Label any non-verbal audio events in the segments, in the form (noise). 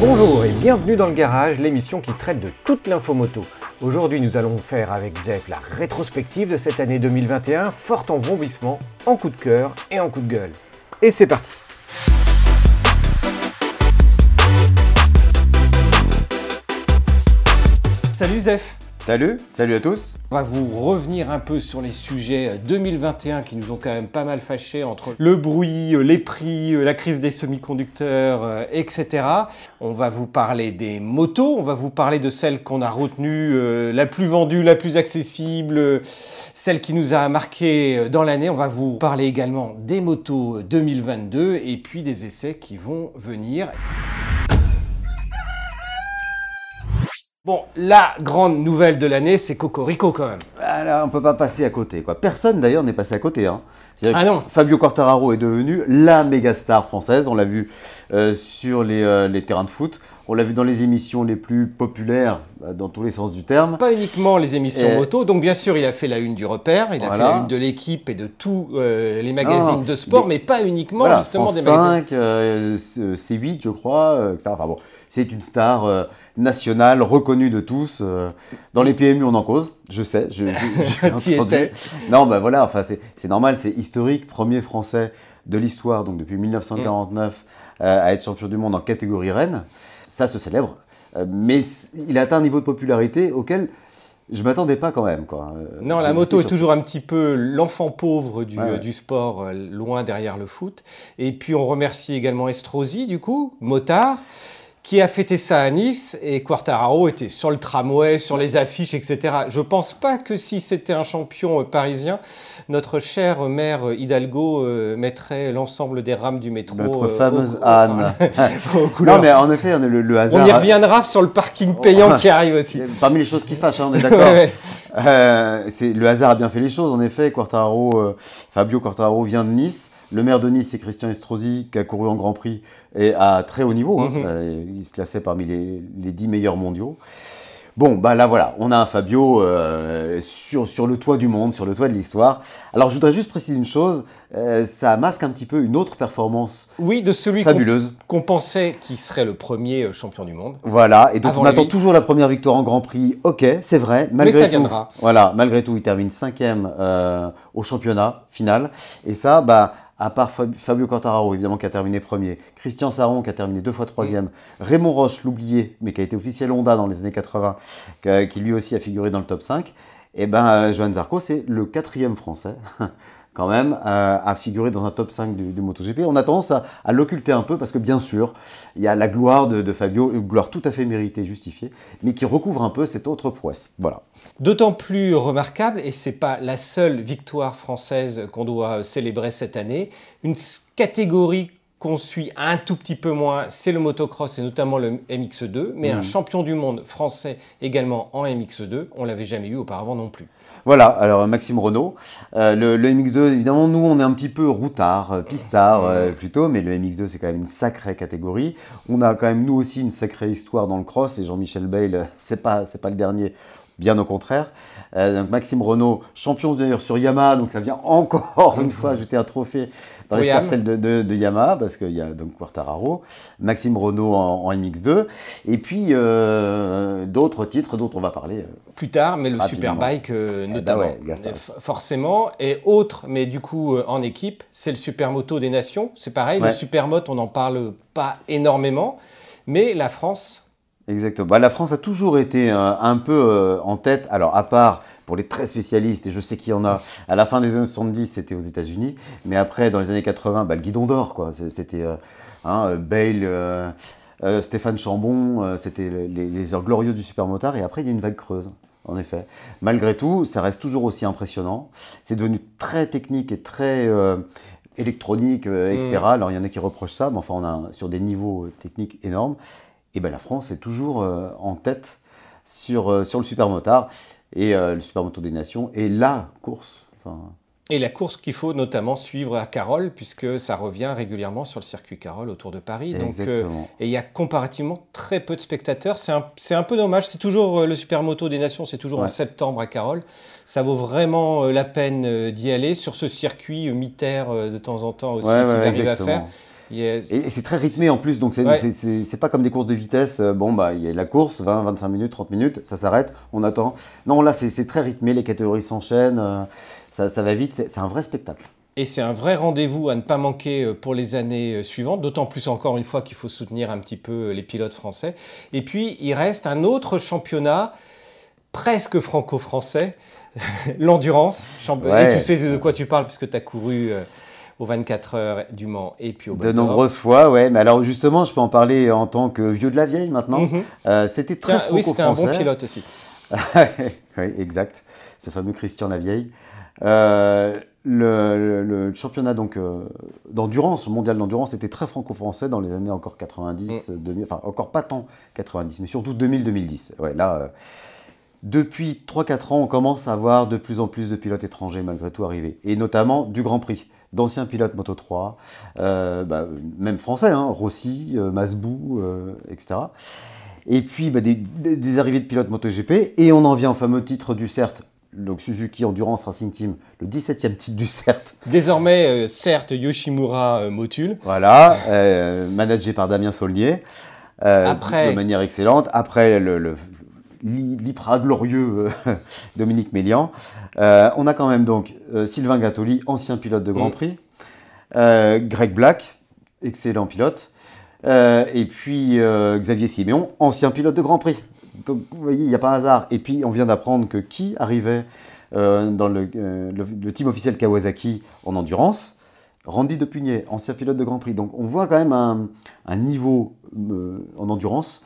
Bonjour et bienvenue dans le garage, l'émission qui traite de toute l'info moto. Aujourd'hui, nous allons faire avec Zef la rétrospective de cette année 2021, forte en vomissement, en coup de cœur et en coup de gueule. Et c'est parti Salut Zef Salut, salut à tous. On va vous revenir un peu sur les sujets 2021 qui nous ont quand même pas mal fâchés entre le bruit, les prix, la crise des semi-conducteurs, euh, etc. On va vous parler des motos, on va vous parler de celle qu'on a retenue, euh, la plus vendue, la plus accessible, celle qui nous a marqué euh, dans l'année. On va vous parler également des motos 2022 et puis des essais qui vont venir. Bon, la grande nouvelle de l'année, c'est Cocorico quand même. Ah là, on peut pas passer à côté. Quoi. Personne d'ailleurs n'est passé à côté. Hein. Ah non. Fabio Quartararo est devenu la méga star française. On l'a vu euh, sur les, euh, les terrains de foot. On l'a vu dans les émissions les plus populaires, euh, dans tous les sens du terme. Pas uniquement les émissions Et- moto, donc bien sûr il a fait la une du repère, il a fait la une de l'équipe et de tous euh, les magazines Non, de sport, mais pas uniquement Voilà, justement France des magazines. 5, euh, C8, je crois, euh, etc. Enfin bon, c'est une star euh, nationale, reconnue de tous. dans les PMU, on en cause. Je sais. Je, je- (laughs) étais. Non, ben voilà, enfin, c'est normal, c'est historique. Premier français de l'histoire, donc depuis 1949, euh, à être champion du monde en catégorie reine. Ça se célèbre. Euh, mais il a atteint un niveau de popularité auquel je m'attendais pas quand même. Quoi. Euh, Non, la moto est toujours un petit peu l'enfant pauvre du, Ouais, ouais. euh, du sport, loin derrière le foot. Et puis on remercie également Estrosi, du coup, motard, qui a fêté ça à Nice, et Quartararo était sur le tramway, sur les affiches, etc. Je pense pas que si c'était un champion euh, parisien, notre chère mère euh, Hidalgo euh, mettrait l'ensemble des rames du métro. Notre euh, fameuse aux- Anne. (laughs) aux (laughs) non, mais en effet, le, le hasard. On y reviendra sur le parking payant (laughs) qui arrive aussi. Parmi les choses qui fâchent, hein, on est d'accord. Ouais. Euh, le hasard a bien fait les choses, en effet. Quartararo, euh, Fabio Quartararo vient de Nice. Le maire de Nice, c'est Christian Estrosi, qui a couru en Grand Prix et à très haut niveau. hein. Mhm. Euh, il se classait parmi les, les 10 meilleurs mondiaux. Bon, bah là voilà, on a un Fabio euh, sur, sur le toit du monde, sur le toit de l'histoire. Alors je voudrais juste préciser une chose, euh, ça masque un petit peu une autre performance Oui, de celui fabuleuse. qu'on pensait qu'il serait le premier champion du monde. Voilà, et donc Avant on attend toujours la première victoire en Grand Prix. Ok, c'est vrai. Malgré ça tout, viendra. Voilà, malgré tout, il termine cinquième euh, au championnat final. Et ça, bah, à part Fab- Fabio Quartararo, évidemment, qui a terminé premier, Christian Saron, qui a terminé deux fois troisième, Raymond Roche, l'oublié, mais qui a été officiel Honda dans les années 80, que- qui lui aussi a figuré dans le top 5, et ben, euh, Johan Zarco, c'est le quatrième français. (laughs) quand même, euh, à figurer dans un top 5 du, du MotoGP. On a tendance à, à l'occulter un peu parce que, bien sûr, il y a la gloire de, de Fabio, une gloire tout à fait méritée, justifiée, mais qui recouvre un peu cette autre prouesse. Voilà. D'autant plus remarquable, et c'est pas la seule victoire française qu'on doit célébrer cette année, une catégorie qu'on suit un tout petit peu moins, c'est le motocross et notamment le MX2, mais un champion du monde français également en MX2, on l'avait jamais eu auparavant non plus. Voilà, alors Maxime Renault. Euh, le, le MX2, évidemment, nous, on est un petit peu routard, euh, pistard euh, plutôt, mais le MX2, c'est quand même une sacrée catégorie. On a quand même, nous aussi, une sacrée histoire dans le cross, et Jean-Michel Bayle, euh, (laughs) c'est pas, c'est pas le dernier, bien au contraire. Euh, donc Maxime Renault, champion d'ailleurs sur Yamaha, donc ça vient encore (laughs) une fois ajouter un trophée dans les Pour Yam. parcelles de, de, de Yamaha, parce qu'il y a donc Quartararo, Maxime Renault en, en MX2, et puis euh, d'autres titres dont on va parler. euh, Plus tard, mais le Rapidement. Superbike euh, bah notamment. ouais, y a ça forcément. Et autre, mais du coup en équipe, c'est le Supermoto des Nations. C'est pareil, le. Supermoto, on n'en parle pas énormément, mais la France, Exactement. Bah, la France a toujours été euh, un peu euh, en tête. Alors, à part pour les très spécialistes, et je sais qu'il y en a, à la fin des années 70, c'était aux États-Unis. Mais après, dans les années 80, bah, le guidon d'or, quoi. C'était euh, hein, euh, Bale, euh, euh, Stéphane Chambon, c'était les, les heures glorieuses du supermotard. Et après, il y a une vague creuse. En effet. Malgré tout, ça reste toujours aussi impressionnant. C'est devenu très technique et très électronique, etc. Mm. Alors, il y en a qui reprochent ça, mais enfin, on a sur des niveaux techniques énormes. Et ben la France est toujours euh, en tête sur, euh, sur le supermotard et euh, le supermoto des nations et la course, enfin Et la course qu'il faut notamment suivre à Carole, puisque ça revient régulièrement sur le circuit Carole autour de Paris. Donc, euh, et il y a comparativement très peu de spectateurs. C'est un, un peu dommage. C'est toujours euh, le Supermoto des Nations, c'est toujours en septembre à Carole. Ça vaut vraiment euh, la peine euh, d'y aller sur ce circuit mi-terre euh, de temps en temps aussi Ouais, qu'ils ouais, arrivent à faire. Et, c'est très rythmé en plus, donc c'est Ouais. pas comme des courses de vitesse. euh, Bon, bah, il y a la course, 20, 25 minutes, 30 minutes, ça s'arrête, on attend. Non, là, c'est très rythmé, les catégories s'enchaînent, euh, ça, ça va vite, c'est un vrai spectacle. Et c'est un vrai rendez-vous à ne pas manquer euh, pour les années suivantes, d'autant plus encore une fois qu'il faut soutenir un petit peu les pilotes français. Et puis, il reste un autre championnat presque franco-français, (laughs) l'endurance. Ouais. Et tu sais de quoi tu parles puisque tu as couru aux 24 heures du Mans et puis au De nombreuses fois, ouais. Mais alors, justement, je peux en parler en tant que vieux de la vieille maintenant. Mhm. Euh, C'était très Tiens, oui, c'était un bon franco-français. pilote aussi. (laughs) oui, exact. Ce fameux Christian Lavieille. Euh, le, le- le championnat donc euh, d'endurance, mondial d'endurance, était très franco-français dans les années encore 90, Mm. 2000, enfin encore pas tant 90, mais surtout 2000-2010. Ouais, là, euh, depuis 3-4 ans, on commence à voir de plus en plus de pilotes étrangers malgré tout arriver, et notamment du Grand Prix, d'anciens pilotes Moto 3, euh, bah, même français, hein, Rossi, euh, Masbou, euh, etc. Et puis bah, des, arrivées de pilotes MotoGP, et on en vient au fameux titre du CERT, donc Suzuki Endurance Racing Team, le 17e titre du CERT, Désormais, euh, certes, Yoshimura Motul. voilà, managé par Damien Saulnier, euh, Après- de manière excellente. Après le, le- l'i- l'hypra glorieux euh, (laughs) Dominique Mélian, Euh, on a quand même donc euh, Sylvain Gattoli, ancien pilote de Grand Mm. Prix, euh, Greg Black, excellent pilote, euh, et puis Xavier Siméon, ancien pilote de Grand Prix. Donc vous voyez, il n'y a pas un hasard. Et puis on vient d'apprendre que qui arrivait dans le, le- le team officiel Kawasaki en endurance? Randy Depugnet, ancien pilote de Grand Prix. Donc on voit quand même un, un niveau en endurance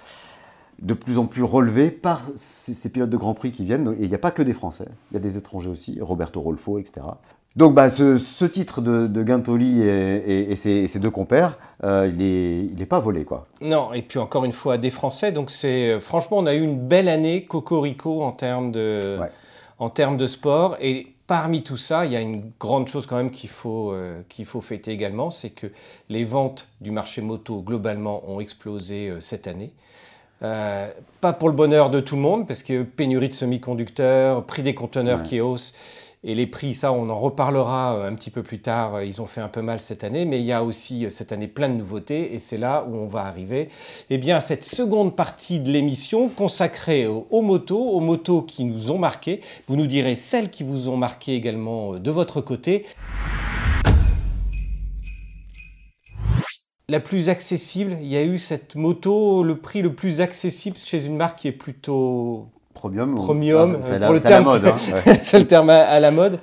de plus en plus relevé par ces, ces pilotes de Grand Prix qui viennent. Et il n'y a pas que des Français, il y a des étrangers aussi, Roberto Rolfo, etc. Donc bah, ce, ce titre de, de Guintoli et, et- et ses, et ses deux compères, euh, il n'est pas volé. quoi. Non, et puis encore une fois, des Français. Donc, c'est franchement, on a eu une belle année Cocorico en termes de, Ouais. en termes de sport. Et parmi tout ça, il y a une grande chose quand même qu'il faut, euh, qu'il faut fêter également c'est que les ventes du marché moto globalement ont explosé euh, cette année. Euh, pas pour le bonheur de tout le monde, parce que pénurie de semi-conducteurs, prix des conteneurs Ouais. qui hausse, et les prix, ça, on en reparlera euh, un petit peu plus tard. euh, Ils ont fait un peu mal cette année, mais il y a aussi cette année plein de nouveautés, et c'est là où on va arriver eh bien, à cette seconde partie de l'émission consacrée aux, aux motos, aux motos qui nous ont marqués. Vous nous direz celles qui vous ont marqué également de votre côté. La plus accessible, il y a eu cette moto, le prix le plus accessible chez une marque qui est plutôt Premium. Premium, c'est- c'est euh, la- pour le c'est la terme mode. hein, (laughs) ouais. c'est le terme à, à la mode.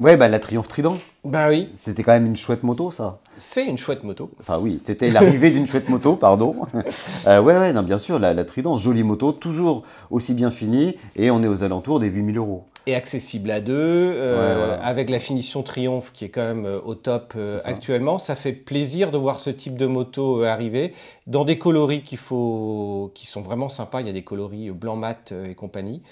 Ouais, bah, la Triumph Trident, Ben oui, c'était quand même une chouette moto, ça. c'est une chouette moto. Enfin oui, c'était l'arrivée d'une chouette moto, pardon. (laughs) Euh, ouais, ouais, non, bien sûr, la, la Trident, jolie moto, toujours aussi bien finie, et on est aux alentours des 8000 euros. Et accessible à deux, euh, Ouais, avec la finition Triumph qui est quand même euh, au top euh, ça. actuellement. Ça fait plaisir de voir ce type de moto arriver dans des coloris qu'il faut, qui sont vraiment sympas. Il y a des coloris blanc mat et compagnie.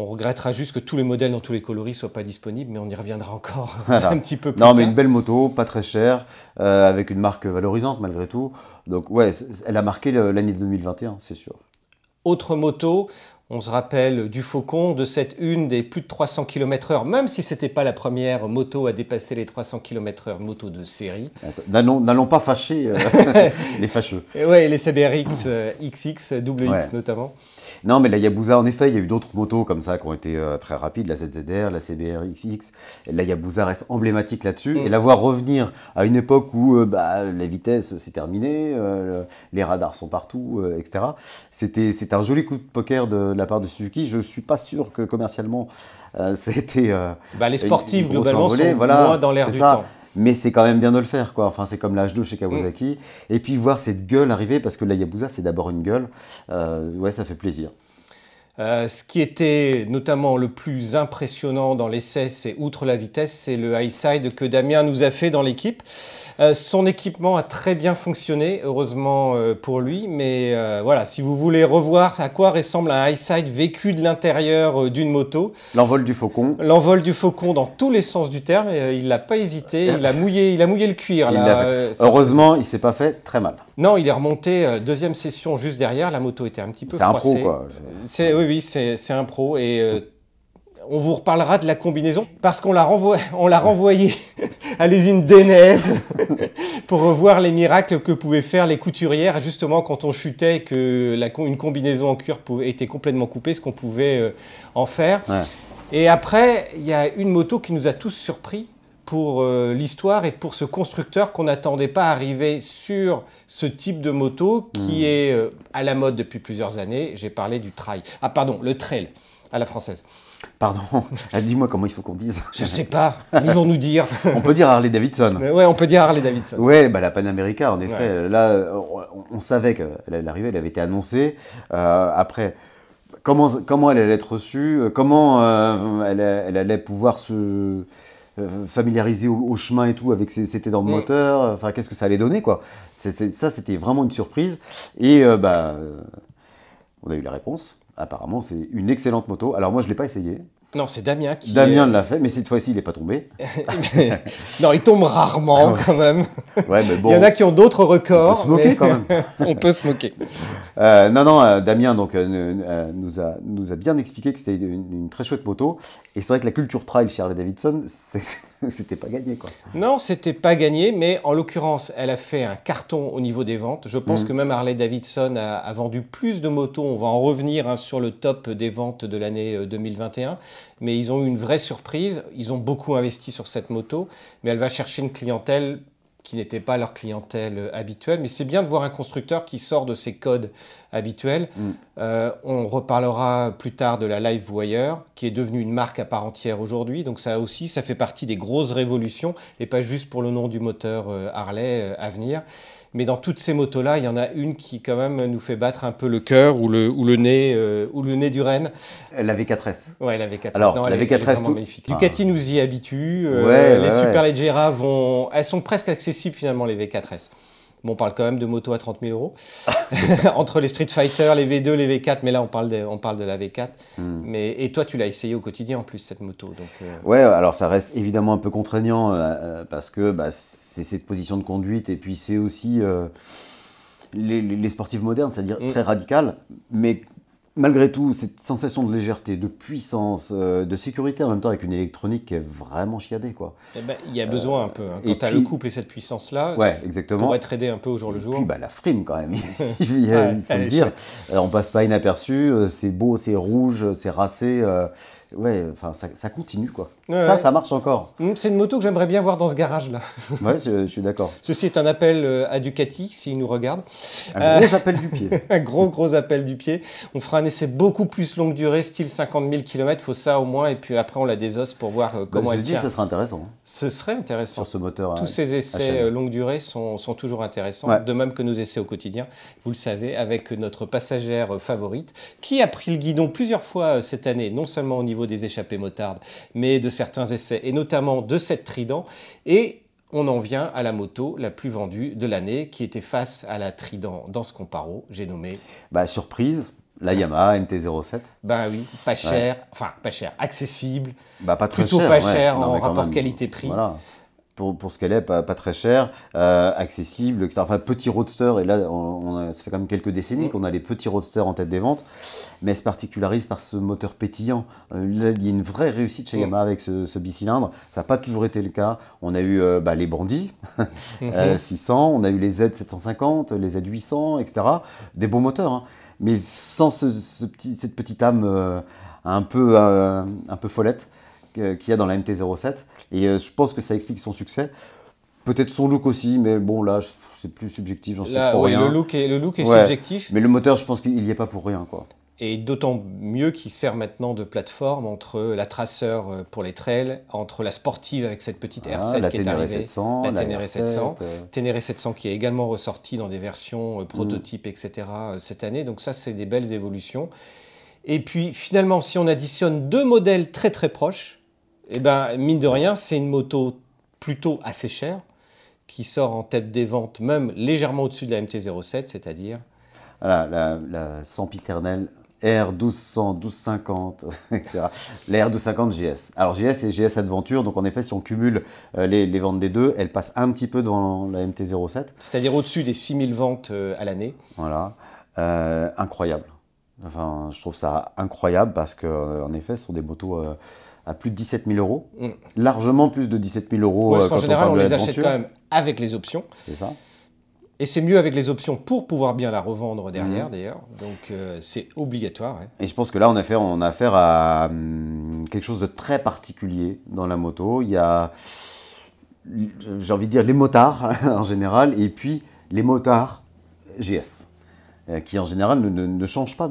On regrettera juste que tous les modèles dans tous les coloris soient pas disponibles, mais on y reviendra encore (laughs) Voilà. un petit peu plus Non, tard. mais une belle moto, pas très chère, euh, avec une marque valorisante malgré tout. Donc ouais, elle a marqué l'année 2021, c'est sûr. Autre moto, on se rappelle du Faucon, de cette une des plus de 300 km/h, même si c'était pas la première moto à dépasser les 300 km/h, moto de série. N'allons pas fâcher euh, (laughs) les fâcheux. Ouais, les CBRX euh, XX, double X Ouais. notamment. Non, mais la Yabusa, en effet, il y a eu d'autres motos comme ça qui ont été euh, très rapides, la ZZR, la CBR XX. Et la Yabusa reste emblématique là-dessus. Mm. Et la voir revenir à une époque où euh, bah, la vitesse, c'est terminé, euh, les radars sont partout, etc. C'était un joli coup de poker de, la part de Suzuki. Je suis pas sûr que commercialement, euh, (laughs) c'était... euh, Bah, les sportifs, globalement, envolée, sont voilà, moins dans l'air du ça. temps. mais c'est quand même bien de le faire, quoi. Enfin, c'est comme l'âge 2 chez Mm. Kawasaki. Et puis voir cette gueule arriver, parce que la Yabusa, c'est d'abord une gueule. euh, ouais, ça fait plaisir. Euh, ce qui était notamment le plus impressionnant dans l'essai, c'est outre la vitesse, c'est le high side que Damien nous a fait dans l'équipe. Euh, son équipement a très bien fonctionné, heureusement euh, pour lui. Mais euh, voilà, si vous voulez revoir à quoi ressemble un high side vécu de l'intérieur d'une moto. L'envol du faucon. L'envol du faucon dans tous les sens du terme. il n'a pas hésité. Il a mouillé, il a mouillé le cuir. Là, heureusement, il s'est pas fait très mal. Non, il est remonté deuxième session juste derrière. La moto était un petit peu froissée. C'est un pro, quoi. Oui, oui, c'est un pro. Et on vous reparlera de la combinaison parce qu'on l'a renvoyé, renvoyé (laughs) à l'usine Denez (laughs) pour voir les miracles que pouvaient faire les couturières justement quand on chutait et que la, une combinaison en cuir était complètement coupée, ce qu'on pouvait euh, en faire. Et après, il y a une moto qui nous a tous surpris pour euh, l'histoire et pour ce constructeur qu'on n'attendait pas arriver sur ce type de moto qui hmm. est euh, à la mode depuis plusieurs années. J'ai parlé du trail. Ah pardon, le trail à la française. Pardon, (laughs) dis-moi comment il faut qu'on dise. Je sais pas, ils vont nous dire. (laughs) on peut dire Harley Davidson. Ouais, on peut dire Harley Davidson. Ouais, bah, la Panamérica, en effet. Là, on, savait qu'elle arrivait, elle avait été annoncée. Euh, après, comment, comment elle allait être reçue Comment euh, elle, allait pouvoir se euh, familiariser au, chemin et tout avec ses dans le mm. moteur Enfin, qu'est-ce que ça allait donner, quoi Ça, c'était vraiment une surprise. Et bah, on a eu la réponse apparemment, c'est une excellente moto. Alors moi, je ne l'ai pas essayé. Non, c'est Damien qui. Damien l'a fait, mais cette fois-ci, il n'est pas tombé. (laughs) non, il tombe rarement quand même. Ouais, mais bon, il y en a qui ont d'autres records. On peut se moquer quand même. (laughs) on peut se moquer. Euh, non, non, euh, Damien donc, euh, nous, a, nous a bien expliqué que c'était une, très chouette moto. Et c'est vrai que la culture trail chez Harley Davidson, (laughs) c'était pas gagné. Quoi. Non, c'était pas gagné, mais en l'occurrence, elle a fait un carton au niveau des ventes. Je pense mm. que même Harley Davidson a, vendu plus de motos. On va en revenir hein, sur le top des ventes de l'année 2021 mais ils ont eu une vraie surprise. Ils ont beaucoup investi sur cette moto, mais elle va chercher une clientèle qui n'était pas leur clientèle euh, habituelle. Mais c'est bien de voir un constructeur qui sort de ses codes habituels. Mm. Euh, on reparlera plus tard de la Live Wire, qui est devenue une marque à part entière aujourd'hui. Donc ça aussi, ça fait partie des grosses révolutions, et pas juste pour le nom du moteur euh, Harley à venir. Mais dans toutes ces motos-là, il y en a une qui quand même nous fait battre un peu le cœur ou le, ou le, nez, euh, ou le nez du renne. La V4S. Ouais, la V4S. Alors, non, la V4S, tout... magnifique. Ducati nous y habitue. Euh, les Super Superleggera vont... Elles sont presque accessibles finalement, les V4S. Bon, on parle quand même de moto à 30 000 euros. (laughs) Entre les Street Fighter, les V2, les V4, mais là on parle de, on parle de la V4. Hmm. Mais, et toi, tu l'as essayé au quotidien en plus, cette moto. Donc, euh. Ouais, alors ça reste évidemment un peu contraignant parce que bah, c'est cette position de conduite et puis c'est aussi euh, les, sportifs modernes, c'est-à-dire mm. très radical, mais malgré tout, cette sensation de légèreté, de puissance, euh, de sécurité en même temps avec une électronique qui est vraiment chiadée. Quoi. Eh ben, il y a besoin un peu. Hein. Quand tu as le couple et cette puissance-là, ouais, exactement. pour être aidé un peu au jour le jour. Puis, bah, la frime quand même, (laughs) il (laughs) faut le dire. Alors, on passe pas inaperçu, euh, c'est beau, c'est rouge, c'est racé ouais, enfin, ça, continue, quoi. ça, ça marche encore. Hum, c'est une moto que j'aimerais bien voir dans ce garage-là. (laughs) ouais, je, suis d'accord. Ceci est un appel euh, à Ducati, s'il nous regarde. Un gros appel du pied. (laughs) un gros, gros appel du pied. On fera un essai beaucoup plus longue durée, style 50 000 km, faut ça au moins, et puis après on la désosse pour voir euh, comment bah, elle dis, tient. Ce serait intéressant. Hein. Ce serait intéressant. Sur ce moteur. Tous ces essais euh, longue durée sont, sont toujours intéressants, de même que nos essais au quotidien, vous le savez, avec notre passagère favorite, qui a pris le guidon plusieurs fois cette année, non seulement au niveau des échappées moteurs, mais de certains essais, et notamment de cette Trident. Et on en vient à la moto la plus vendue de l'année, qui était face à la Trident dans ce comparo, j'ai nommé... Bah, surprise, la Yamaha MT-07 Ben oui, pas cher, enfin pas cher, accessible, bah, pas très plutôt pas cher en rapport qualité-prix. Voilà pour, ce qu'elle est, pas, très cher, euh, accessible, etc. Enfin, petit roadster, et là, on, ça fait quand même quelques décennies qu'on a les petits roadsters en tête des ventes, mais elle se particulirise par ce moteur pétillant. Euh, là, il y a une vraie réussite chez Yamaha avec ce, bicylindre. Ça n'a pas toujours été le cas. On a eu euh, bah, les Bandits (laughs) 600, on a eu les Z750, les Z800, etc. Des beaux moteurs, hein. mais sans ce, petit, cette petite âme un, peu, un peu follette qu'il y a dans la MT-07. Et euh, je pense que ça explique son succès. Peut-être son look aussi, mais bon, là, c'est plus subjectif, j'en sais pas rien. Le look est, le look est subjectif. Mais le moteur, je pense qu'il n'y est pas pour rien, quoi. Et d'autant mieux qu'il sert maintenant de plateforme entre la traceur euh, pour les trails, entre la sportive avec cette petite ah, R7 qui est arrivée, 700, la, Ténéré 700, euh. Ténéré 700 qui est également ressorti dans des versions prototypes, etc. cette année. Donc ça, c'est des belles évolutions. Et puis finalement, si on additionne deux modèles très très proches, eh ben, mine de rien, c'est une moto plutôt assez chère, qui sort en tête des ventes même légèrement au-dessus de la MT-07, c'est-à-dire voilà, la, la sempiternelle R1200, 1250, etc. La R1250 GS. Alors GS et GS Adventure, donc en effet, si on cumule euh, les, les, ventes des deux, elle passe un petit peu devant la MT-07. C'est-à-dire au-dessus des 6000 ventes euh, à l'année. Voilà. Euh, incroyable. Enfin, je trouve ça incroyable parce que, en effet, ce sont des motos à plus de 17 000 euros. Mm. Largement plus de 17 000 euros. Ouais, parce qu'en général, on, on les achète quand même avec les options. C'est ça. Et c'est mieux avec les options pour pouvoir bien la revendre derrière, mmh. d'ailleurs. Donc euh, c'est obligatoire. Ouais. Et je pense que là, on a affaire, on a affaire à hum, quelque chose de très particulier dans la moto. Il y a, j'ai envie de dire, les motards (laughs) en général, et puis les motards GS, euh, qui en général ne, ne, ne changent pas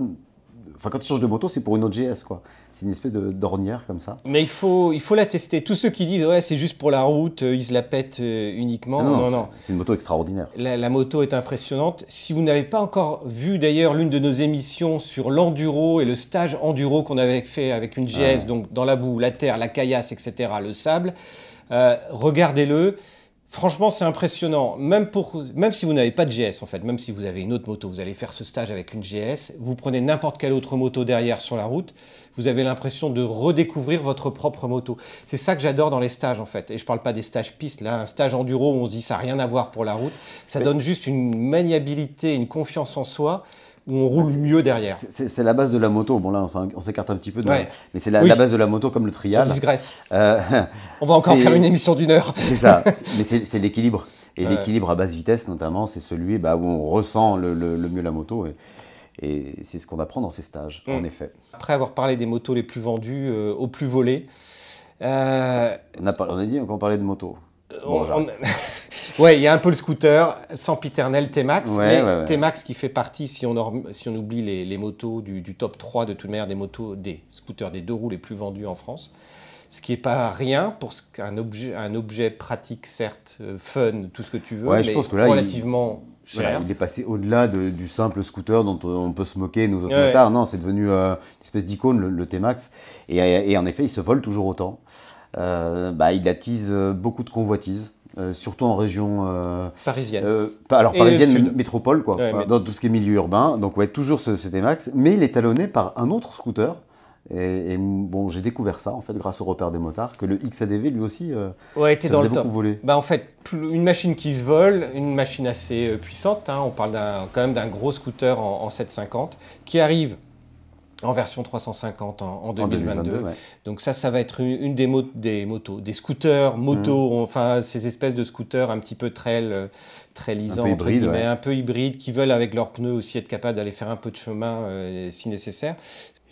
Enfin, quand tu changes de moto, c'est pour une autre GS, quoi. C'est une espèce d'ornière comme ça. Mais il faut, il faut la tester. Tous ceux qui disent, ouais, c'est juste pour la route, euh, ils se la pètent euh, uniquement. Non, non. non. C'est une moto extraordinaire. La, la, moto est impressionnante. Si vous n'avez pas encore vu d'ailleurs l'une de nos émissions sur l'enduro et le stage enduro qu'on avait fait avec une GS, donc dans la boue, la terre, la caillasse, etc., le sable, euh, regardez-le. Franchement, c'est impressionnant. Même, pour, même si vous n'avez pas de GS, en fait, même si vous avez une autre moto, vous allez faire ce stage avec une GS, vous prenez n'importe quelle autre moto derrière sur la route, vous avez l'impression de redécouvrir votre propre moto. C'est ça que j'adore dans les stages, en fait. Et je ne parle pas des stages pistes. Là, un stage enduro où on se dit ça n'a rien à voir pour la route, ça Mais... donne juste une maniabilité, une confiance en soi où on roule mieux derrière. C'est la base de la moto. Bon là, on s'écarte un petit peu, de ouais. la... mais c'est la, oui. la, base de la moto comme le trial. On. Euh, (laughs) on va encore faire une émission d'une heure. (laughs) C'est ça, mais c'est l'équilibre. Et ouais. l'équilibre à basse vitesse, notamment, c'est celui bah, où on ressent le, le, le mieux la moto. Et, et c'est ce qu'on apprend dans ces stages, mmh. en effet. Après avoir parlé des motos les plus vendues, euh, aux plus volées. Euh... On, a, on a dit qu'on parlait de moto. Bon, on, ouais, il y a un peu le scooter, sempiternel T-Max, ouais, mais ouais, ouais. T-Max qui fait partie, si on, si on oublie les, les motos du, du, top 3 de toute manière des motos, des scooters, des deux roues les plus vendus en France. Ce qui n'est pas rien pour un objet, un objet pratique, certes, euh, fun, tout ce que tu veux, mais je pense que là, relativement il. Voilà, il est passé au-delà de, du simple scooter dont on peut se moquer, nos autres ouais. motards. Non, c'est devenu euh, une espèce d'icône, le, le T-Max. Et, et, en effet, il se vole toujours autant. Euh, bah, il attise beaucoup de convoitises. Euh, surtout en région euh, parisienne. Euh, alors parisienne, métropole, quoi, ouais, dans tout ce qui est milieu urbain. Donc, ouais, toujours ce, ce T-Max, mais il est talonné par un autre scooter. Et, et bon, j'ai découvert ça en fait grâce au repère des motards que le XADV lui aussi ouais, était dans le top. Bah en fait, une machine qui se vole, une machine assez puissante. Hein, on parle quand même d'un gros scooter en, en 750 qui arrive en version 350 en, en 2022. En 2022 ouais. Donc ça, ça va être une, une des, mo des, motos, des scooters, motos, mmh. enfin ces espèces de scooters un petit peu trail, euh, trailisants, un peu hybride, ouais. un peu hybrides, qui veulent avec leurs pneus aussi être capables d'aller faire un peu de chemin euh, si nécessaire.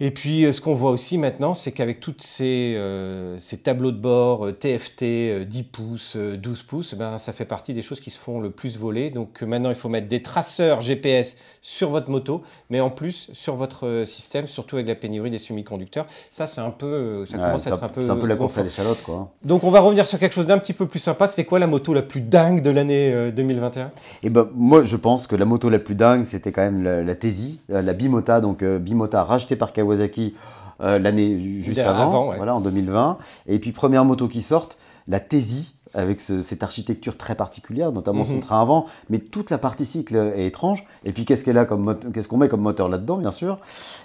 Et puis, euh, ce qu'on voit aussi maintenant, c'est qu'avec tous ces, euh, ces, tableaux de bord TFT, 10 pouces, 12 pouces, ben, ça fait partie des choses qui se font le plus voler. Donc maintenant, il faut mettre des traceurs GPS sur votre moto, mais en plus sur votre système, surtout avec la pénurie des semi-conducteurs. Ça, c'est un peu, ça commence à être un peu. C'est un peu la course à l'échalote, quoi. Donc, on va revenir sur quelque chose d'un petit peu plus sympa. C'était quoi la moto la plus dingue de l'année euh, 2021 Et ben, moi, je pense que la moto la plus dingue, c'était quand même la, la Tesi, la Bimota, donc euh, Bimota rachetée par Kawasaki euh, l'année juste avant, avant ouais. voilà, en 2020. Et puis, première moto qui sorte, la Tesi, avec ce, cette architecture très particulière, notamment mm -hmm. son train avant, mais toute la partie cycle est étrange. Et puis qu'est-ce qu'elle a comme qu'est-ce qu'on met comme moteur là-dedans, bien sûr?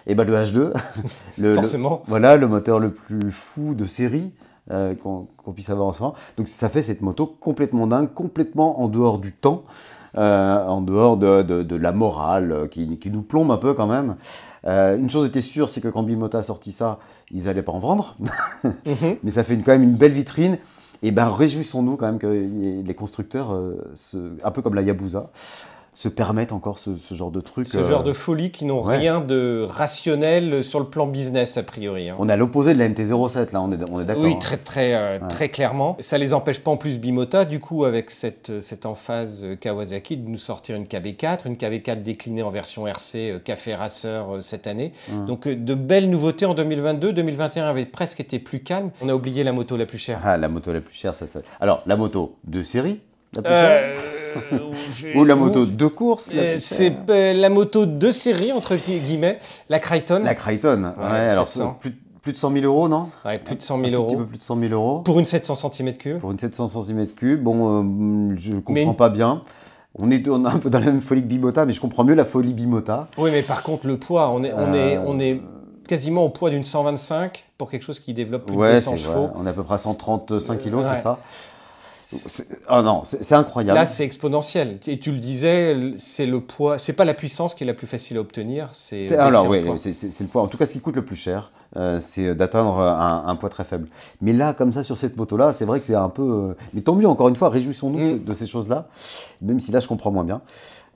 Et ben le H2, (laughs) le, Forcément. Le, voilà le moteur le plus fou de série. Euh, qu'on qu puisse avoir en ce moment. Donc ça fait cette moto complètement dingue, complètement en dehors du temps, euh, en dehors de, de, de la morale euh, qui, qui, nous plombe un peu quand même. Euh, une chose était sûre, c'est que quand Bimota a sorti ça, ils n'allaient pas en vendre, (laughs) mm -hmm. mais ça fait une, quand même une belle vitrine. Et ben réjouissons-nous quand même que les constructeurs, euh, se, un peu comme la Yabusa, se permettent encore ce, ce, genre de truc. Ce euh... genre de folie qui n'ont ouais. rien de rationnel sur le plan business, a priori. Hein. On est à l'opposé de la MT-07, là, on est, on est d'accord. Oui, très, très, euh, ouais. très clairement. Ça les empêche pas en plus Bimota, du coup, avec cette, cette emphase Kawasaki, de nous sortir une KB4, une KB4 déclinée en version RC euh, Café Racer euh, cette année. Mmh. Donc, de belles nouveautés en 2022. 2021 avait presque été plus calme. On a oublié la moto la plus chère. Ah, la moto la plus chère, ça, ça. Alors, la moto de série chère (laughs) Ou la moto de course. Euh, C'est euh, la moto de série, entre gui- guillemets, la Crichton. La Crichton. Ouais, alors 700. plus, plus de 100 000 euros, non? Ouais, plus de 100 Un 000 tout euros. petit peu plus de 100 000 euros. Pour une 700 cm3. Pour une 700 cm3, bon, euh, je comprends Mais- pas bien. On est, on est un peu dans la même folie que Bimota, mais je comprends mieux la folie Bimota. Oui, mais par contre, le poids, on est, on est, Euh, on est quasiment au poids d'une 125 pour quelque chose qui développe plus de Ouais, 200 c'est chevaux. vrai. On est à peu près à 135 kilos, Ouais. c'est ça? Ah non, c'est incroyable. Là, c'est exponentiel. Et tu le disais, c'est le poids. C'est pas la puissance qui est la plus facile à obtenir. C'est alors oui, c'est le poids. En tout cas, ce qui coûte le plus cher, euh, c'est d'atteindre un, un poids très faible. Mais là, comme ça, sur cette moto-là, c'est vrai que c'est un peu. euh, Mais tant mieux, encore une fois, réjouissons-nous de- Mm. de ces choses-là, même si là, je comprends moins bien.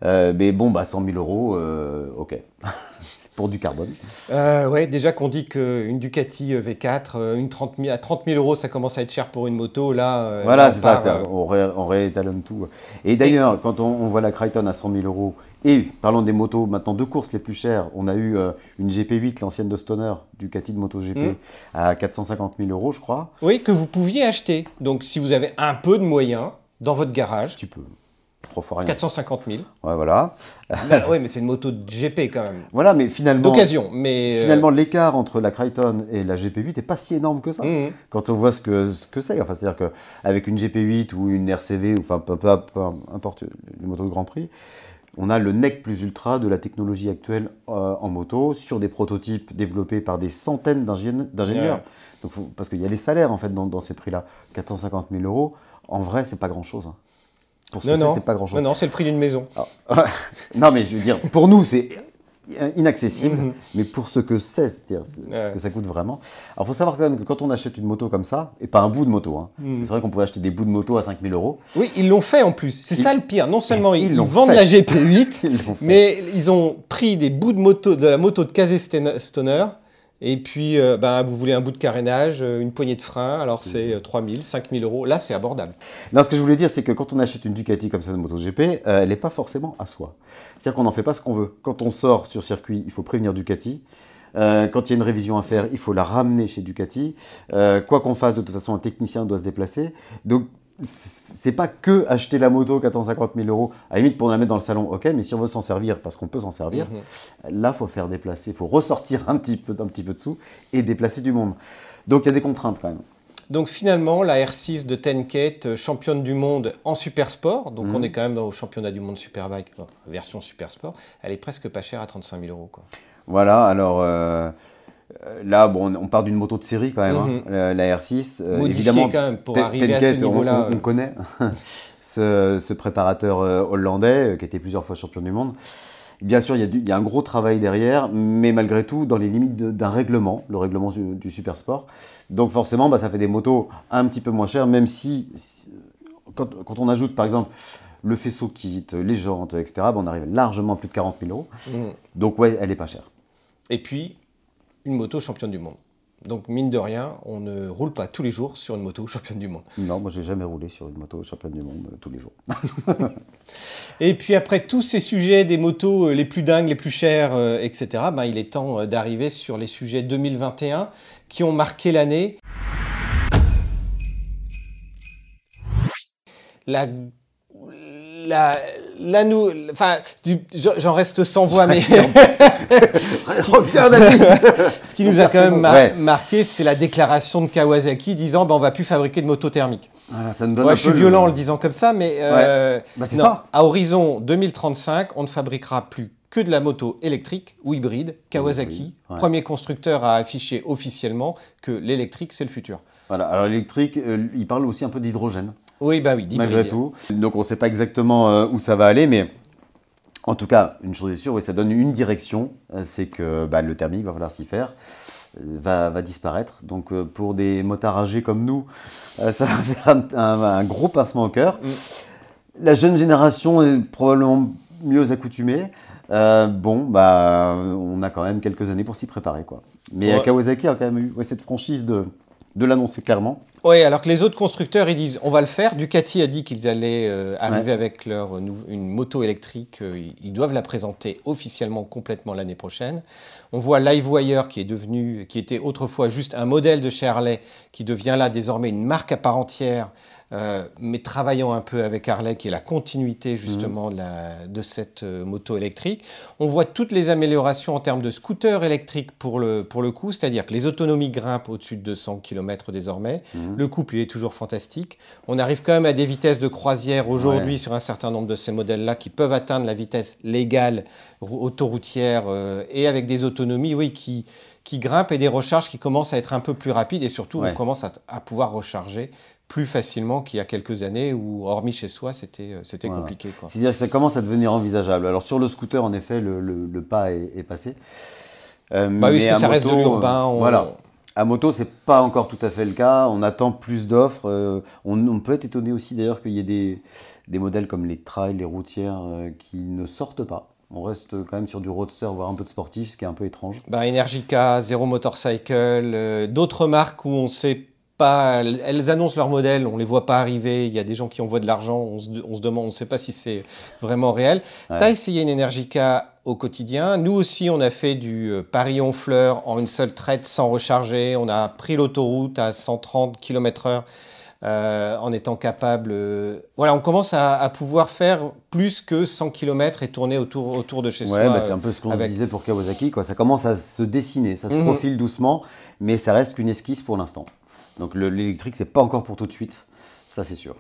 Euh, mais bon, bah, 100 000 euros, euh, ok. (laughs) Pour du carbone. Euh, ouais, déjà qu'on dit qu'une Ducati V4, euh, une 30 000, à 30 000 euros, ça commence à être cher pour une moto. Là, euh, Voilà, c'est ça, euh, on, ré- on réétalonne tout. Et d'ailleurs, quand on, on voit la Crichton à 100 000 euros, et parlons des motos maintenant de course les plus chères, on a eu euh, une GP8, l'ancienne de Stoner, Ducati de MotoGP, Mm. à 450 000 euros, je crois. Oui, que vous pouviez acheter. Donc, si vous avez un peu de moyens dans votre garage, Tu peux. Trois fois rien. 450 000. Ouais, voilà. (laughs) oui, mais c'est une moto de GP quand même. Voilà, mais finalement, D'occasion, mais. euh, finalement l'écart entre la Crichton et la GP8 n'est pas si énorme que ça. mhm. Quand on voit ce que ce que c'est, enfin, c'est-à-dire qu'avec une GP8 ou une RCV, ou enfin peu, peu- peu importe les motos de Grand Prix, on a le NEC plus ultra de la technologie actuelle euh, en moto sur des prototypes développés par des centaines d'ingénie- d'ingénieurs. Ouais. Parce qu'il y a les salaires en fait dans, dans ces prix-là. 450 000 euros, en vrai, c'est pas grand-chose. hein. Pour ce Non, non. c'est pas grand-chose. Non, non, c'est le prix d'une maison. (laughs) non, mais je veux dire, pour nous, c'est inaccessible, Mhm. mais pour ce que c'est, c'est-à-dire ce que ça coûte vraiment. Alors, il faut savoir quand même que quand on achète une moto comme ça, et pas un bout de moto, hein, Mhm. parce que c'est vrai qu'on pouvait acheter des bouts de moto à 5000 euros, Oui, ils l'ont fait en plus. C'est Ils- ça le pire. Non seulement (laughs) ils, Ils ils vendent fait. la GP8, (laughs) ils l'ont fait. mais ils ont pris des bouts de moto, de la moto de Casey Stoner. Et puis, euh, ben, vous voulez un bout de carénage, euh, une poignée de frein, alors c'est euh, 3000, 5000 euros. Là, c'est abordable. Non, ce que je voulais dire, c'est que quand on achète une Ducati comme ça de MotoGP, euh, elle n'est pas forcément à soi. C'est-à-dire qu'on n'en fait pas ce qu'on veut. Quand on sort sur circuit, il faut prévenir Ducati. Euh, quand il y a une révision à faire, il faut la ramener chez Ducati. Euh, quoi qu'on fasse, de toute façon, un technicien doit se déplacer. Donc, c'est pas que acheter la moto 450 000 euros. À la limite, pour la mettre dans le salon, ok, mais si on veut s'en servir, parce qu'on peut s'en servir, Mhm. là, faut faire déplacer, il faut ressortir un petit peu d'un petit peu de sous et déplacer du monde. Donc, il y a des contraintes quand même. Donc finalement, la R6 de Tenkate, euh, championne du monde en super sport, donc Mhm. on est quand même au championnat du monde Superbike, version super sport, elle est presque pas chère à 35 000 euros. Quoi. Voilà, alors euh, là, bon, on part d'une moto de série quand même, hein, Mhm. euh, la R6. euh, évidemment, quand même pour arriver à ce niveau-là. On, on connaît (laughs) ce, ce préparateur euh, hollandais euh, qui était plusieurs fois champion du monde. Bien sûr, il y, a du- il y a un gros travail derrière, mais malgré tout, dans les limites d'un règlement, le règlement du, du super sport. Donc forcément, bah, ça fait des motos un petit peu moins chères, même si, quand, quand on ajoute par exemple le faisceau kit, les jantes, etc., bah, on arrive largement à plus de 40 000 euros. Mhm. Donc ouais, elle est pas chère. Et puis, une moto championne du monde. Donc mine de rien, on ne roule pas tous les jours sur une moto championne du monde. Non, moi j'ai jamais roulé sur une moto championne du monde euh, tous les jours. (laughs) Et puis après tous ces sujets des motos euh, les plus dingues, les plus chères, euh, etc., ben, il est temps d'arriver sur les sujets 2021 qui ont marqué l'année. La... La, la nou... Enfin, j'en reste sans voix, mais (laughs) Reviens David (laughs) ce qui nous a quand même mar- Ouais. marqué, c'est la déclaration de Kawasaki disant ben, on va plus fabriquer de ça nous donne Ouais, un je suis le- violent en le disant comme ça, mais euh, Bah, c'est non, ça. à horizon 2035, on ne fabriquera plus que de la moto électrique ou hybride. Kawasaki, premier constructeur à afficher officiellement que l'électrique, c'est le futur. Voilà, alors l'électrique, euh, il parle aussi un peu d'hydrogène, Oui, bah oui, malgré tout. Donc on ne sait pas exactement euh, où ça va aller, mais en tout cas, une chose est sûre, oui, ça donne une direction, euh, c'est que bah, le thermique, va falloir s'y faire, euh, va, va disparaître. Donc euh, pour des motards âgés comme nous, euh, ça va (laughs) faire un, un- un gros pincement au cœur. Mm. La jeune génération est probablement mieux accoutumée. Euh, bon, bah, on a quand même quelques années pour s'y préparer. Quoi. Mais Ouais. Kawasaki a quand même eu ouais, cette franchise de, de l'annoncer clairement. Oui, alors que les autres constructeurs, ils disent on va le faire. Ducati a dit qu'ils allaient euh, arriver avec leur une moto électrique. Euh, ils doivent la présenter officiellement complètement l'année prochaine. On voit Livewire qui est devenu, qui était autrefois juste un modèle de chez Harley, qui devient là désormais une marque à part entière euh, mais travaillant un peu avec Harley, qui est la continuité justement de, de, cette euh, moto électrique. On voit toutes les améliorations en termes de scooter électrique pour le, pour le coup, c'est-à-dire que les autonomies grimpent au-dessus de 200 km désormais. Mhm. Le couple, il est toujours fantastique. On arrive quand même à des vitesses de croisière aujourd'hui sur un certain nombre de ces modèles-là qui peuvent atteindre la vitesse légale autoroutière euh, et avec des autonomies, oui, qui qui grimpent et des recharges qui commencent à être un peu plus rapides et surtout on commence à, à, pouvoir recharger plus facilement qu'il y a quelques années où, hormis chez soi, c'était euh, compliqué. C'est-à-dire que ça commence à devenir envisageable. Alors sur le scooter, en effet, le, le, pas est, passé. Euh, bah oui, parce que ça reste de l'urbain. Euh, voilà. À moto, c'est pas encore tout à fait le cas. On attend plus d'offres. on, peut être étonné aussi d'ailleurs qu'il y ait des, des, modèles comme les trails, les routières qui ne sortent pas. On reste quand même sur du roadster, voire un peu de sportif, ce qui est un peu étrange. Bah, Energica, Zero Motorcycle, d'autres marques où on sait pas, elles annoncent leur modèle, on les voit pas arriver, il y a des gens qui envoient de l'argent, on se, demande, on ne sait pas si c'est vraiment réel. Tu as essayé une Energica au quotidien. Nous aussi, on a fait du euh, Paris-Honfleur en une seule traite sans recharger. On a pris l'autoroute à 130 km/h. Euh, en étant capable. Euh, voilà, on commence à, pouvoir faire plus que 100 km et tourner autour, autour de chez soi. Bah, c'est un peu ce qu'on disait pour Kawasaki. Quoi. Ça commence à se dessiner, ça se mhm. profile doucement, mais ça reste qu'une esquisse pour l'instant. Donc l'électrique, c'est pas encore pour tout de suite, ça c'est sûr.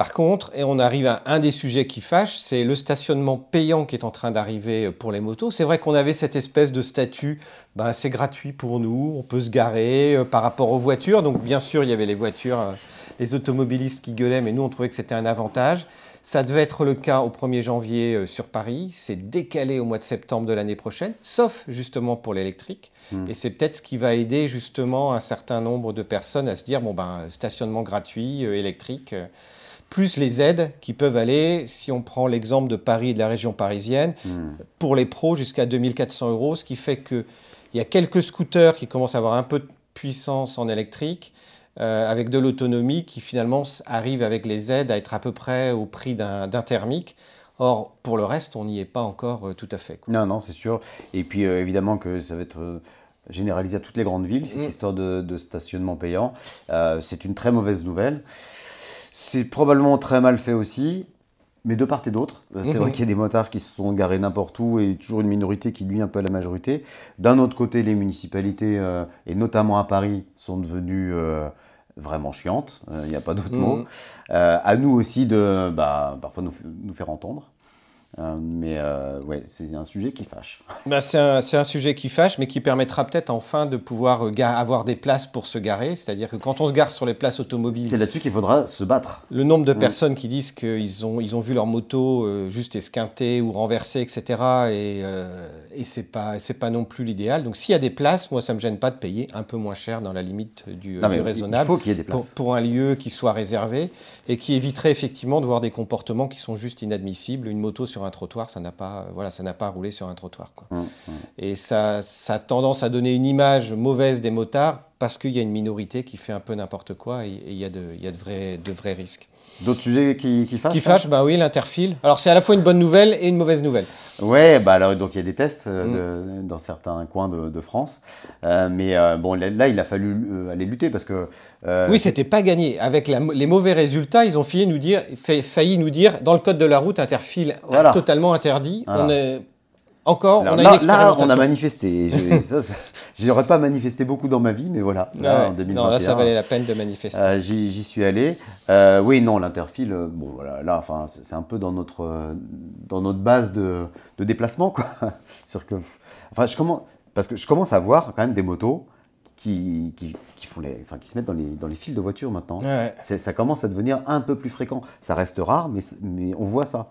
Par contre, et on arrive à un des sujets qui fâche, c'est le stationnement payant qui est en train d'arriver pour les motos. C'est vrai qu'on avait cette espèce de statut, ben, c'est gratuit pour nous, on peut se garer euh, par rapport aux voitures. Donc bien sûr, il y avait les voitures, euh, les automobilistes qui gueulaient, mais nous on trouvait que c'était un avantage. Ça devait être le cas au 1er janvier euh, sur Paris, c'est décalé au mois de septembre de l'année prochaine, sauf justement pour l'électrique. Hmm. Et c'est peut-être ce qui va aider justement un certain nombre de personnes à se dire, bon ben, stationnement gratuit, euh, électrique, euh, plus les aides qui peuvent aller, si on prend l'exemple de Paris et de la région parisienne, hmm. pour les pros jusqu'à 2400 euros, ce qui fait qu'il y a quelques scooters qui commencent à avoir un peu de puissance en électrique. Euh, avec de l'autonomie qui finalement arrive avec les aides à être à peu près au prix d'un thermique. Or, pour le reste, on n'y est pas encore euh, tout à fait. Non, non, c'est sûr. Et puis, euh, évidemment que ça va être généralisé à toutes les grandes villes, cette mm. histoire de, stationnement payant. c'est une très mauvaise nouvelle. C'est probablement très mal fait aussi. Mais de part et d'autre, c'est vrai mm-hmm. qu'il y a des motards qui se sont garés n'importe où et toujours une minorité qui nuit un peu à la majorité. D'un autre côté, les municipalités, et notamment à Paris, sont devenues vraiment chiante, il euh, n'y a pas d'autre mot. Mm. Euh, à nous aussi de bah, parfois nous, nous faire entendre. Euh, mais euh, ouais, c'est un sujet qui fâche. (laughs) Bah, c'est un, un, sujet qui fâche, mais qui permettra peut-être enfin de pouvoir euh, avoir des places pour se garer. C'est-à-dire que quand on se gare sur les places automobiles. C'est là-dessus qu'il faudra se battre. Le nombre de mm. personnes qui disent qu'ils ont, ils ont vu leur moto juste esquintée ou renversée, etc. Et, et c'est pas, pas non plus l'idéal. Donc s'il y a des places, moi ça me gêne pas de payer un peu moins cher dans la limite du, du raisonnable. Il faut qu'il y ait des places. Pour, pour, un lieu qui soit réservé et qui éviterait effectivement de voir des comportements qui sont juste inadmissibles. Une moto sur un trottoir, ça n'a pas, voilà, ça n'a pas roulé sur un trottoir. Quoi. Mmh, mmh. Et ça, ça a tendance à donner une image mauvaise des motards parce qu'il y a une minorité qui fait un peu n'importe quoi et il y a, de, il y a de, vrais, de vrais risques. D'autres sujets qui, qui fâchent Qui fâchent, bah oui, l'interfile. Alors c'est à la fois une bonne nouvelle et une mauvaise nouvelle. Ouais, bah alors donc il y a des tests euh, mmh. dans certains coins de, France, euh, mais euh, bon là il a fallu aller lutter parce que. oui, c'était pas gagné. Avec les mauvais résultats, ils ont failli nous dire, failli nous dire dans le code de la route interfile totalement interdit. On est encore, on a là, une là, on a manifesté. Je (laughs) n'aurais pas manifesté beaucoup dans ma vie, mais voilà. Là, en 2021, non, là, ça valait la peine de manifester. Euh, j'y suis allé. Euh, oui, non, l'interfile, euh, bon, voilà, là, enfin, c'est un peu dans notre, dans notre base de, de déplacement, quoi. (laughs) que, enfin, je commence, parce que je commence à voir quand même des motos qui, qui, qui, font les, enfin, qui se mettent dans les, dans les fils de voiture maintenant. Ça commence à devenir un peu plus fréquent. Ça reste rare, mais, mais on voit ça.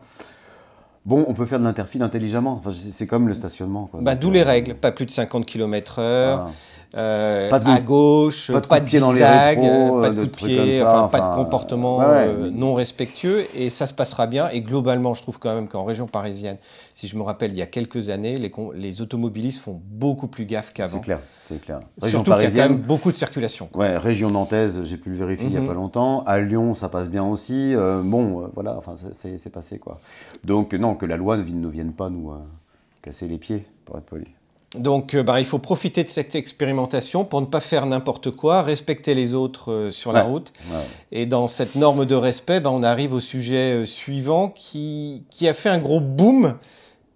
Bon, on peut faire de l'interfile intelligemment. Enfin, c'est comme le stationnement. Bah, D'où les euh, règles. Pas plus de 50 km/h. Euh, Pas de- à gauche, pas de pas coup de de pied dans les zigzag, rétros, pas de coup de pied, ça, enfin, pas de comportement ouais, euh, non respectueux, et ça se passera bien. Et globalement, je trouve quand même qu'en région parisienne, si je me rappelle, il y a quelques années, les, automobilistes font beaucoup plus gaffe qu'avant. C'est clair, c'est clair. Région Surtout qu'il y a quand même beaucoup de circulation. Ouais, région nantaise, j'ai pu le vérifier il n'y Mhm. a pas longtemps. À Lyon, ça passe bien aussi. Euh, bon, euh, voilà, enfin, c'est- passé quoi. Donc non, que la loi ne, vi- ne vienne pas nous euh, casser les pieds, pour être poli. Donc, euh, ben, il faut profiter de cette expérimentation pour ne pas faire n'importe quoi, respecter les autres euh, sur la route. Ouais. Et dans cette norme de respect, ben, on arrive au sujet euh, suivant qui, qui a fait un gros boom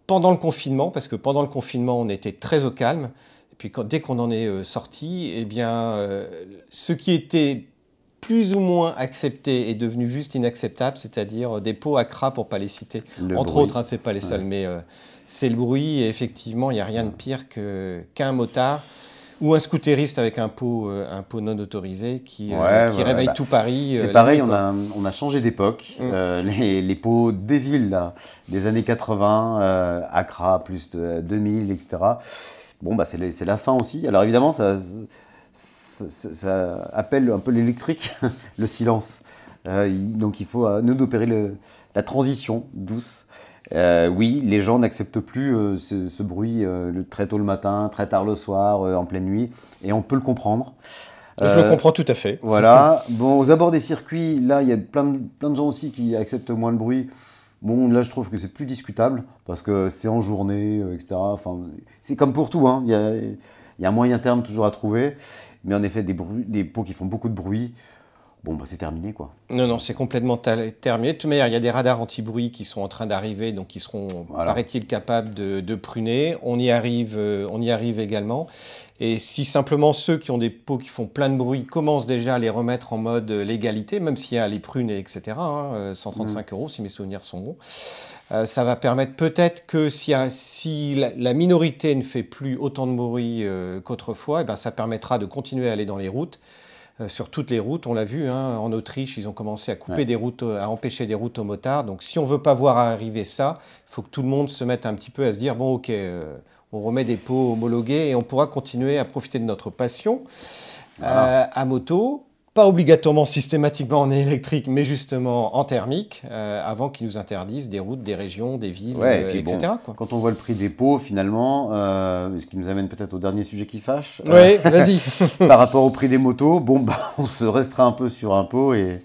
pendant le confinement, parce que pendant le confinement, on était très au calme. Et puis quand- dès qu'on en est euh, sorti, eh bien, ce qui était plus ou moins accepté est devenu juste inacceptable, c'est-à-dire des pots à cras pour pas les citer. Le Entre bruit. autres, hein, c'est pas les Ouais. seuls, mais euh, c'est le bruit. Et effectivement, il n'y a rien de pire qu'un motard ou un scooteriste avec un pot, euh, un pot non autorisé qui, euh, qui réveille bah, tout Paris. euh, C'est pareil, nuit, on a, on a changé d'époque. Mm. Euh, les, les pots des villes, là, des années 80, euh, Accra, plus de 2000, etc. Bon, bah, c'est la fin aussi. Alors évidemment, ça, ça, appelle un peu l'électrique, (laughs) le silence. Il- donc il faut nous d'opérer le- la transition douce. Euh, oui, les gens n'acceptent plus euh, ce, ce bruit euh, très tôt le matin, très tard le soir, en pleine nuit, et on peut le comprendre. Je le comprends tout à fait. voilà. (laughs) Bon, aux abords des circuits, là, il y a plein de, plein de gens aussi qui acceptent moins le bruit. Bon, là, je trouve que c'est plus discutable parce que c'est en journée, etc. Enfin, c'est comme pour tout, hein. Il y a, il y a un moyen terme toujours à trouver. Mais en effet, des, bruits, des pots qui font beaucoup de bruit, bon, bah, c'est terminé, quoi. Non, non, c'est complètement terminé. De toute manière, il y a des radars anti-bruit qui sont en train d'arriver, donc qui seront, Voilà. paraît-il, capables de, de pruner. On y arrive, euh, on y arrive également. Et si simplement ceux qui ont des pots qui font plein de bruit commencent déjà à les remettre en mode euh, légalité, même s'il y a les prunes, etc., hein, euh, 135 Mm. euros si mes souvenirs sont bons, euh, ça va permettre peut-être que si, la, la minorité ne fait plus autant de bruit euh, qu'autrefois, eh ben, ça permettra de continuer à aller dans les routes sur toutes les routes. On l'a vu, hein, en Autriche, ils ont commencé à couper Ouais. des routes, euh, à empêcher des routes aux motards. Donc, si on veut pas voir arriver ça, il faut que tout le monde se mette un petit peu à se dire bon, ok, euh, on remet des pots homologués et on pourra continuer à profiter de notre passion Voilà. euh, à moto. Pas obligatoirement systématiquement en électrique, mais justement en thermique, euh, avant qu'ils nous interdisent des routes, des régions, des villes, Ouais, euh, etc. quoi. Quand on voit le prix des pots, finalement, euh, ce qui nous amène peut-être au dernier sujet qui fâche. euh, Oui, vas-y. (laughs) par rapport au prix des motos, bon, bah, on se restera un peu sur un pot et,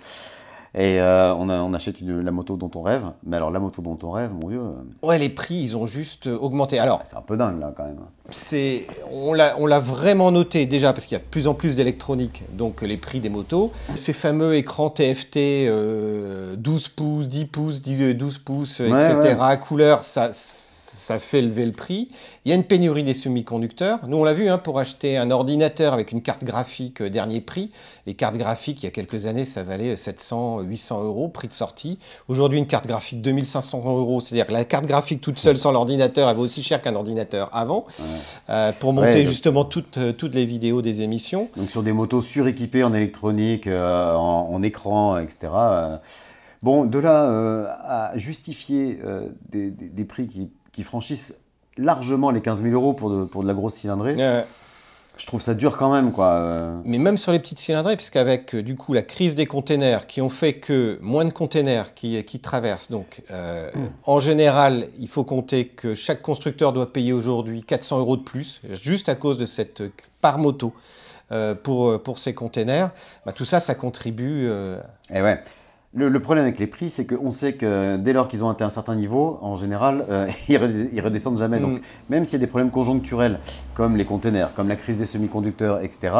et euh, on, a- on achète une- la moto dont on rêve. Mais alors, la moto dont on rêve, mon Dieu, euh, Ouais, les prix, ils ont juste euh, augmenté. Alors, c'est un peu dingue, là, quand même. c'est, on l'a, vraiment noté déjà parce qu'il y a de plus en plus d'électronique, donc les prix des motos. Ces fameux écrans TFT euh, 12 pouces, 10 pouces, 10, euh, 12 pouces, Ouais, etc. ouais. couleur, ça, ça fait lever le prix. Il y a une pénurie des semi-conducteurs. Nous, on l'a vu, hein, pour acheter un ordinateur avec une carte graphique euh, dernier prix. Les cartes graphiques, il y a quelques années, ça valait 700, 800 euros, prix de sortie. Aujourd'hui, une carte graphique 2500 euros, c'est-à-dire que la carte graphique toute seule sans l'ordinateur, elle vaut aussi cher qu'un ordinateur avant, euh, pour monter Ouais, donc- justement toutes, euh, toutes les vidéos des émissions. Donc, sur des motos suréquipées en électronique, euh, en, en écran, etc. bon, de là euh, à justifier euh, des, des- des prix qui, qui franchissent largement les 15 000 euros pour de, pour de la grosse cylindrée, je trouve ça dur quand même, quoi. mais même sur les petites cylindrées, puisqu'avec euh, du coup la crise des containers qui ont fait que moins de containers qui, qui traversent, donc euh, en général, il faut compter que chaque constructeur doit payer aujourd'hui 400 euros de plus, juste à cause de cette euh, part moto euh, pour, pour ces containers. Bah, tout ça, ça contribue. euh, Et ouais. Le, le problème avec les prix, c'est qu'on sait que dès lors qu'ils ont atteint un certain niveau, en général, (laughs) euh, ils, redescendent jamais. Donc, Mm. même s'il y a des problèmes conjoncturels, comme les containers, comme la crise des semi-conducteurs, etc.,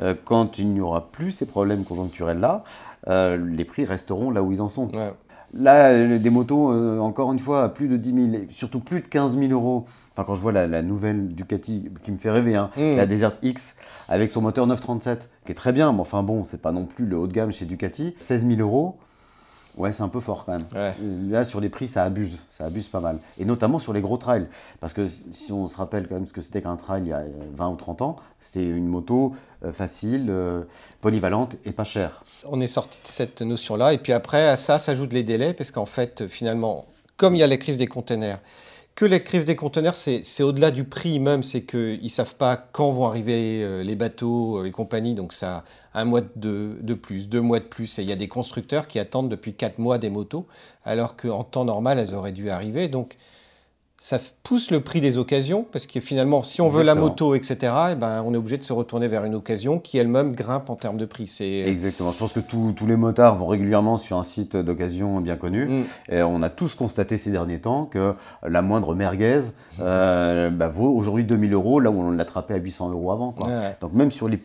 euh, quand il n'y aura plus ces problèmes conjoncturels-là, euh, les prix resteront là où ils en sont. ouais. Là, des motos, encore une fois, à plus de 10 000, et surtout plus de 15 000 euros. Enfin, quand je vois la, la nouvelle Ducati qui me fait rêver, hein, Mm. la Desert X avec son moteur 937, qui est très bien, mais enfin bon, c'est pas non plus le haut de gamme chez Ducati. 16 000 euros, ouais, c'est un peu fort quand même. Ouais. Euh, Là, sur les prix, ça abuse, ça abuse pas mal. Et notamment sur les gros trails. Parce que si on se rappelle quand même ce que c'était qu'un trail il y a 20 ou 30 ans, c'était une moto euh, facile, euh, polyvalente et pas chère. On est sorti de cette notion-là. Et puis après, à ça s'ajoutent les délais, parce qu'en fait, finalement, comme il y a la crise des containers, que la crise des conteneurs, c'est au-delà du prix même, c'est qu'ils ne savent pas quand vont arriver euh, les bateaux et compagnie, donc ça un mois de, de, plus, deux mois de plus. Et il y a des constructeurs qui attendent depuis quatre mois des motos, alors qu'en temps normal, elles auraient dû arriver. Donc ça pousse le prix des occasions, parce que finalement, si on veut la moto, etc., eh ben, on est obligé de se retourner vers une occasion qui elle-même grimpe en termes de prix. Exactement. Je pense que tous les motards vont régulièrement sur un site d'occasion bien connu. Mm. Et on a tous constaté ces derniers temps que la moindre merguez euh, bah, vaut aujourd'hui 2000 euros, là où on l'attrapait à 800 euros avant. Donc même sur les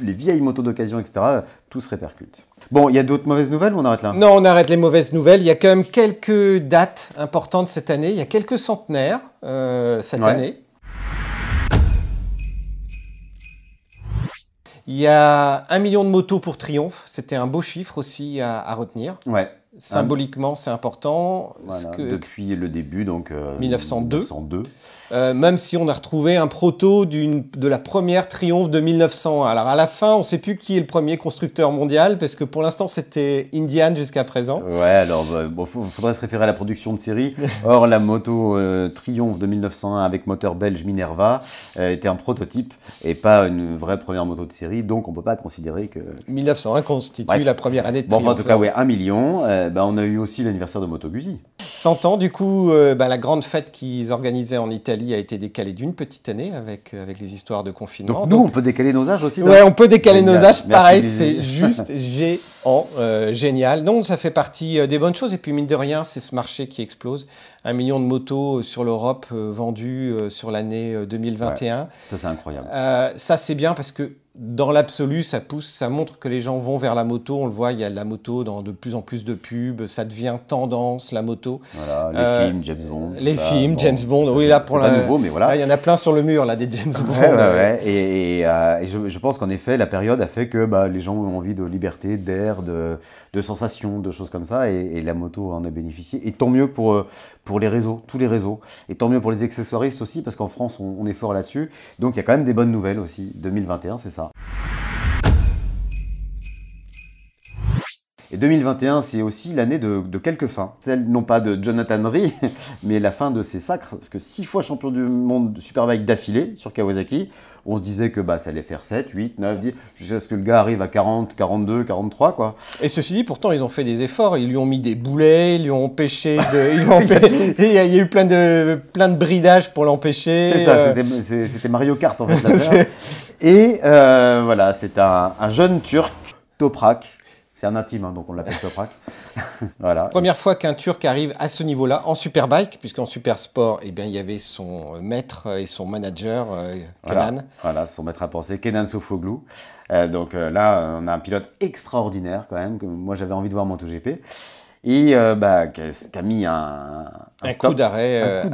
les vieilles motos d'occasion, etc., tout se répercute. Bon, il y a d'autres mauvaises nouvelles ou on arrête là? Non, on arrête les mauvaises nouvelles. Il y a quand même quelques dates importantes cette année. Il y a quelques centenaires euh, cette année. Il y a un million de motos pour Triomphe. C'était un beau chiffre aussi à, à retenir. Ouais. Symboliquement, c'est important. Depuis le début, donc 1902. Euh, 1902. Euh, même si on a retrouvé un proto de la première Triomphe de 1900. Alors à la fin, on ne sait plus qui est le premier constructeur mondial, parce que pour l'instant c'était Indian jusqu'à présent. Ouais, alors il bah, faudrait se référer à la production de série. Or la moto euh, Triomphe de 1901 avec moteur belge Minerva était un prototype et pas une vraie première moto de série, donc on ne peut pas considérer que... 1901 constitue la première année de Triomphe. Bon, en tout cas, oui, un million. Bah, on a eu aussi l'anniversaire de Moto Guzzi. 100 ans, du coup, euh, bah, la grande fête qu'ils organisaient en Italie a été décalée d'une petite année avec, euh, avec les histoires de confinement. Donc nous, on peut décaler nos âges aussi Ouais, on peut décaler nos âges. Pareil, c'est (laughs) juste géant, euh, génial. Non, ça fait partie des bonnes choses. Et puis, mine de rien, c'est ce marché qui explose. Un million de motos sur l'Europe vendues sur l'année 2021. ça, c'est incroyable. ça, c'est bien parce que dans l'absolu, ça pousse, ça montre que les gens vont vers la moto. On le voit, il y a la moto dans de plus en plus de pubs. Ça devient tendance, la moto. Voilà, les euh, films, James Bond. Les films, James Bond. Oui, là, pour la... pas nouveau, mais voilà. il y en a plein sur le mur, là, des James Bond. Ouais, ouais, Et, euh, je, pense qu'en effet, la période a fait que bah, les gens ont envie de liberté, d'air, de, de sensations, de choses comme ça. Et, la moto en a bénéficié. Et tant mieux pour, euh, pour les réseaux, tous les réseaux. Et tant mieux pour les accessoiristes aussi, parce qu'en France, on, on est fort là-dessus. Donc il y a quand même des bonnes nouvelles aussi. 2021, c'est ça. Et 2021, c'est aussi l'année de, quelques fins. Celle non pas de Jonathan Rhee, (laughs) mais la fin de ses sacres. Parce que six fois champion du monde de Superbike d'affilée sur Kawasaki, on se disait que bah, ça allait faire 7, 8, 9, 10, jusqu'à ce que le gars arrive à 40, 42, 43. Quoi. Et ceci dit, pourtant, ils ont fait des efforts. Ils lui ont mis des boulets, ils lui ont empêché de. il, y a, eu plein de, plein de bridages pour l'empêcher. C'est ça, euh. c'était Mario Kart en fait. (laughs) Et euh, voilà, c'est un, un jeune Turc, Toprak, c'est un intime, hein, donc on l'appelle Toprak. (laughs) voilà. Première fois qu'un Turc arrive à ce niveau-là en superbike, puisqu'en supersport, eh bien, il y avait son maître et son manager, euh, Kenan. Voilà, son maître à penser, Kenan Sofoglu. Euh, donc euh, là, on a un pilote extraordinaire quand même, que moi j'avais envie de voir MotoGP. Et bah, qui, a, mis un, un, coup d'arrêt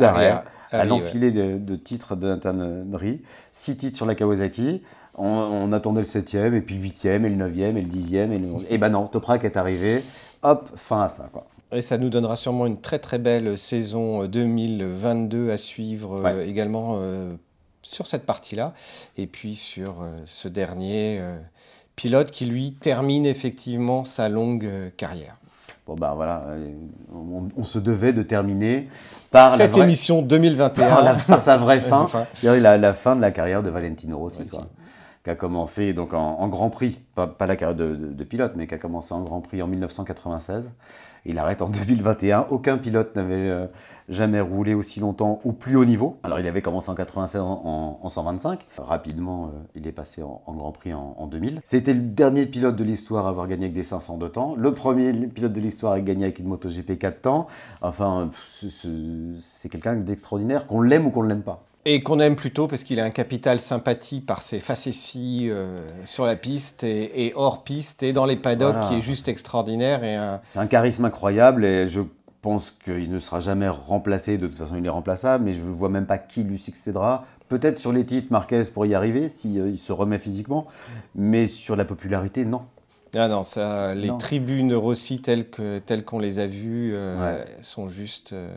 à l'enfilé de, de, titres de Nathan. Six titres sur la Kawasaki. On, attendait le 7e, et puis le 8e, et le 9e, et le 10e, et le 11e. Et ben non, Toprak est arrivé, hop, fin à ça. Quoi. Et ça nous donnera sûrement une très très belle saison 2022 à suivre euh, également euh, sur cette partie-là. Et puis sur euh, ce dernier pilote qui lui termine effectivement sa longue carrière. Bon ben voilà, on, se devait de terminer par cette émission (laughs) 2021 par, sa vraie (laughs) fin, la, la, fin de la carrière de Valentino Rossi. Quoi qui a commencé donc en, Grand Prix, pas, la carrière de, pilote, mais qui a commencé en Grand Prix en 1996. Il arrête en (laughs) 2021. Aucun pilote n'avait euh, jamais roulé aussi longtemps au plus haut niveau. Alors il avait commencé en 96 en, 125. Rapidement, euh, il est passé en, Grand Prix en, 2000. C'était le dernier pilote de l'histoire à avoir gagné avec des 500 de temps. Le premier pilote de l'histoire à gagner avec une moto GP 4 temps. Enfin, c'est quelqu'un d'extraordinaire, qu'on l'aime ou qu'on ne l'aime pas. Et qu'on aime plutôt parce qu'il a un capital sympathie par ses facéties euh, sur la piste et, hors piste et dans les paddocks qui est juste extraordinaire. Et C'est un charisme incroyable et je pense qu'il ne sera jamais remplacé. De toute façon, il est remplaçable, mais je ne vois même pas qui lui succédera. Peut-être sur les titres, Marquez pour y arriver, s'il si, euh, il se remet physiquement, mais sur la popularité, non. Ah non, ça, les Non. tribunes Rossi telles qu'on les a vues euh, Ouais. sont juste euh,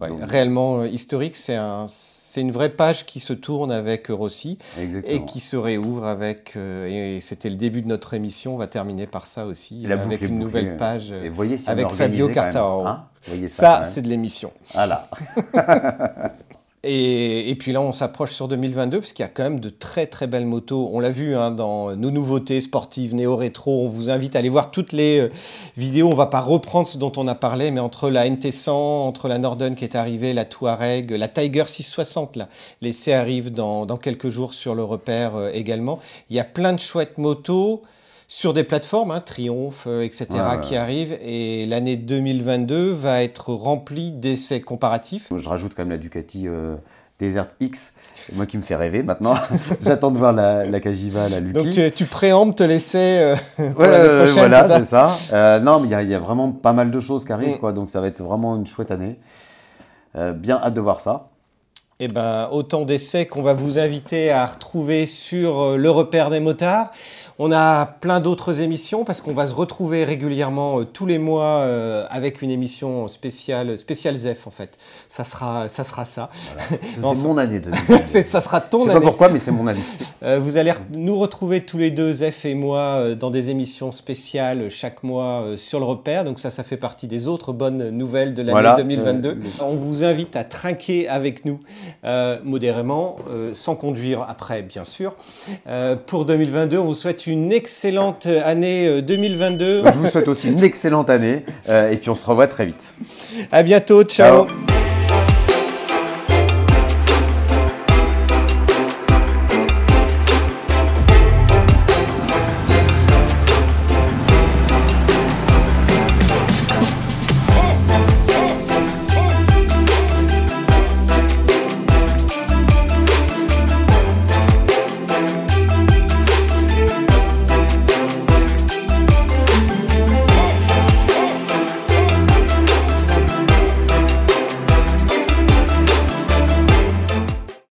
ouais, Donc- réellement euh, historiques. C'est un, c'est une vraie page qui se tourne avec Rossi Exactement. et qui se réouvre avec. et c'était le début de notre émission. On va terminer par ça aussi la avec une bouclée. nouvelle page. Et voyez si on avec Fabio Quartararo. hein voyez ça, ça, c'est de l'émission. Voilà. (laughs) Et, puis là, on s'approche sur 2022 parce qu'il y a quand même de très très belles motos. On l'a vu hein, dans nos nouveautés sportives néo-rétro. On vous invite à aller voir toutes les euh, vidéos. On va pas reprendre ce dont on a parlé, mais entre la NT100, entre la Norden qui est arrivée, la Touareg, la Tiger 660, là, l'essai arrive dans, dans quelques jours sur le repère euh, également. Il y a plein de chouettes motos sur des plateformes, hein, Triumph, euh, etc., Ouais, qui ouais. arrivent. Et l'année 2022 va être remplie d'essais comparatifs. Je rajoute quand même la Ducati euh, Desert X, moi qui me fait rêver maintenant. (laughs) J'attends de voir la, la Cagiva, la Lucky. Donc tu, tu préemptes l'essai euh, (laughs) pour Ouais, l'année prochaine, voilà, c'est ça. Euh, non, mais il y a- il y, a vraiment pas mal de choses qui arrivent, Mm. quoi, donc ça va être vraiment une chouette année. Bien hâte de voir ça. Eh ben, autant d'essais qu'on va vous inviter à retrouver sur le repère des motards. On a plein d'autres émissions parce qu'on va se retrouver régulièrement euh, tous les mois euh, avec une émission spéciale, spéciale ZEF en fait. Ça sera ça. Sera ça. C'est (laughs) Enfin. mon année 2022. (laughs) C'est- ça sera Je ton sais pas année. pourquoi, mais c'est mon année. (laughs) Euh, vous allez nous retrouver tous les deux, Zef et moi, dans des émissions spéciales chaque mois sur le repère. Donc ça, ça fait partie des autres bonnes nouvelles de l'année Voilà, 2022. euh, le- On vous invite à trinquer avec nous euh, modérément, euh, sans conduire après, bien sûr. Pour 2022, on vous souhaite une excellente année euh, 2022. Je vous souhaite aussi une excellente année euh, et puis on se revoit très vite. À bientôt, ciao. Ciao.